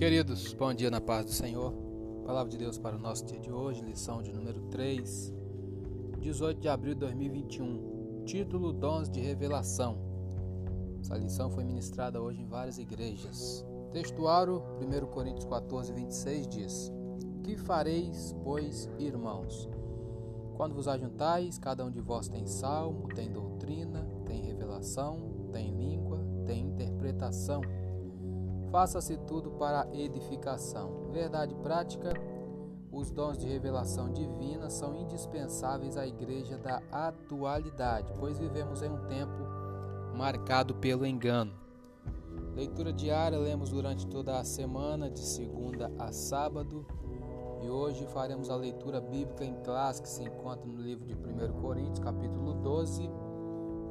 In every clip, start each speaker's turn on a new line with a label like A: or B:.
A: Queridos, bom dia na paz do Senhor. Palavra de Deus para o nosso dia de hoje, lição de número 3, 18 de abril de 2021. Título: Dons de Revelação. Essa lição foi ministrada hoje em várias igrejas. Textuário 1 Coríntios 14, 26 diz: Que fareis, pois, irmãos? Quando vos ajuntais, cada um de vós tem salmo, tem doutrina, tem revelação, tem língua, tem interpretação. Faça-se tudo para edificação. Verdade prática: os dons de revelação divina são indispensáveis à igreja da atualidade, pois vivemos em um tempo marcado pelo engano. Leitura diária lemos durante toda a semana, de segunda a sábado. E hoje faremos a leitura bíblica em classe que se encontra no livro de 1 Coríntios, capítulo 12,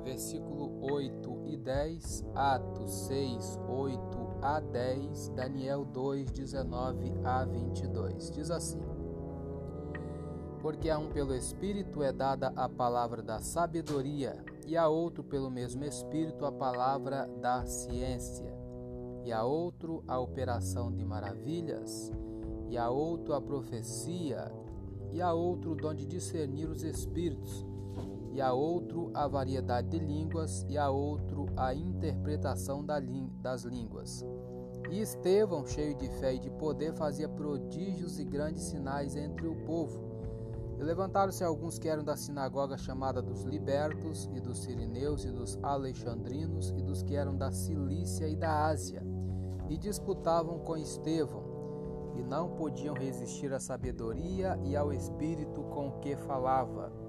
A: versículo 8 e 10, Atos 6, 8 a 10, Daniel 2, 19 a 22. Diz assim: Porque a um pelo Espírito é dada a palavra da sabedoria, e a outro pelo mesmo Espírito a palavra da ciência, e a outro a operação de maravilhas e a outro a profecia, e a outro o dom de discernir os espíritos, e a outro a variedade de línguas, e a outro a interpretação das línguas. E Estevão, cheio de fé e de poder, fazia prodígios e grandes sinais entre o povo. E levantaram-se alguns que eram da sinagoga chamada dos libertos, e dos sirineus, e dos alexandrinos, e dos que eram da Cilícia e da Ásia, e disputavam com Estevão e não podiam resistir à sabedoria e ao espírito com que falava.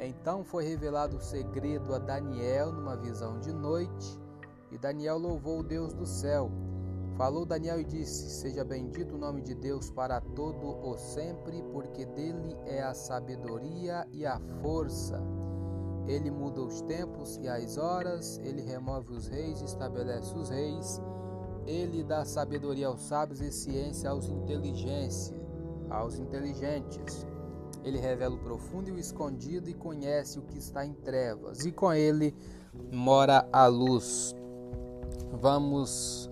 A: Então foi revelado o segredo a Daniel numa visão de noite, e Daniel louvou o Deus do céu. Falou Daniel e disse: Seja bendito o nome de Deus para todo o sempre, porque dele é a sabedoria e a força. Ele muda os tempos e as horas, ele remove os reis e estabelece os reis. Ele dá sabedoria aos sábios e ciência aos inteligentes, aos inteligentes. Ele revela o profundo e o escondido e conhece o que está em trevas, e com ele mora a luz. Vamos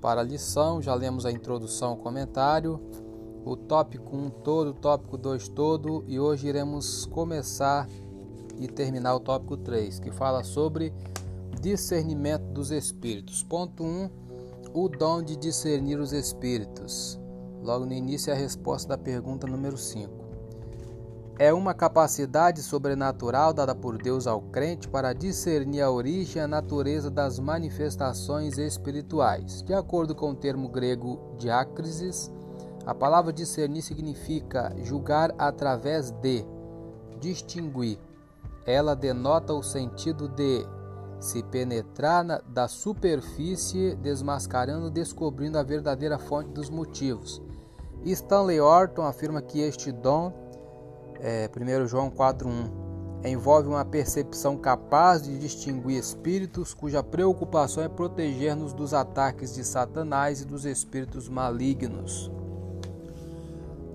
A: para a lição, já lemos a introdução, o comentário, o tópico 1 todo, o tópico 2 todo, e hoje iremos começar e terminar o tópico 3, que fala sobre discernimento dos espíritos. Ponto 1 o dom de discernir os espíritos. Logo no início, a resposta da pergunta número 5. É uma capacidade sobrenatural dada por Deus ao crente para discernir a origem e a natureza das manifestações espirituais. De acordo com o termo grego diácrisis, a palavra discernir significa julgar através de, distinguir. Ela denota o sentido de se penetrar na, da superfície, desmascarando, descobrindo a verdadeira fonte dos motivos. Stanley Orton afirma que este dom, é, 1 João 4,1, envolve uma percepção capaz de distinguir espíritos cuja preocupação é proteger-nos dos ataques de Satanás e dos espíritos malignos.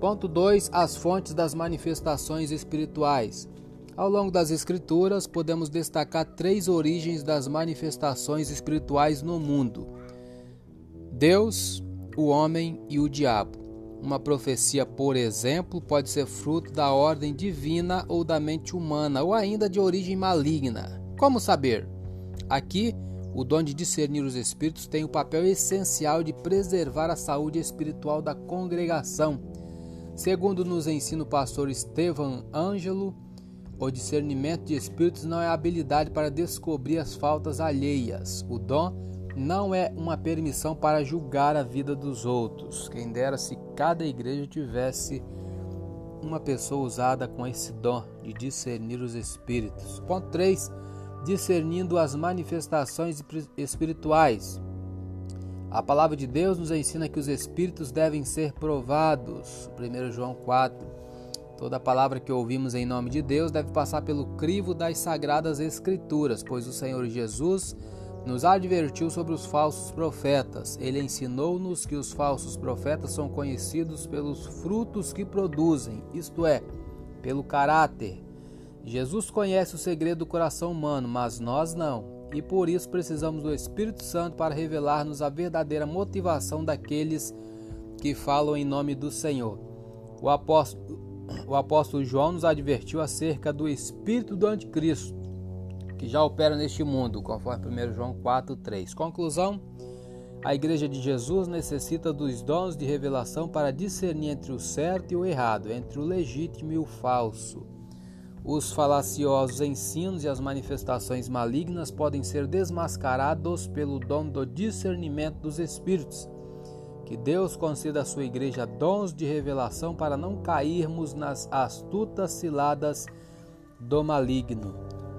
A: Ponto 2. As fontes das manifestações espirituais. Ao longo das Escrituras, podemos destacar três origens das manifestações espirituais no mundo: Deus, o homem e o diabo. Uma profecia, por exemplo, pode ser fruto da ordem divina ou da mente humana, ou ainda de origem maligna. Como saber? Aqui, o dom de discernir os espíritos tem o papel essencial de preservar a saúde espiritual da congregação. Segundo nos ensina o pastor Estevam Ângelo, o discernimento de espíritos não é habilidade para descobrir as faltas alheias. O dom não é uma permissão para julgar a vida dos outros. Quem dera se cada igreja tivesse uma pessoa usada com esse dom de discernir os espíritos. Ponto 3. Discernindo as manifestações espirituais. A palavra de Deus nos ensina que os espíritos devem ser provados. 1 João 4. Toda palavra que ouvimos em nome de Deus deve passar pelo crivo das sagradas Escrituras, pois o Senhor Jesus nos advertiu sobre os falsos profetas. Ele ensinou-nos que os falsos profetas são conhecidos pelos frutos que produzem, isto é, pelo caráter. Jesus conhece o segredo do coração humano, mas nós não. e por isso precisamos do Espírito Santo para revelar-nos a verdadeira motivação daqueles que falam em nome do Senhor. O apóstolo, o apóstolo João nos advertiu acerca do espírito do anticristo, que já opera neste mundo, conforme 1 João 4:3. Conclusão: a Igreja de Jesus necessita dos dons de revelação para discernir entre o certo e o errado, entre o legítimo e o falso. Os falaciosos ensinos e as manifestações malignas podem ser desmascarados pelo dom do discernimento dos espíritos. Que Deus conceda à sua igreja dons de revelação para não cairmos nas astutas ciladas do maligno.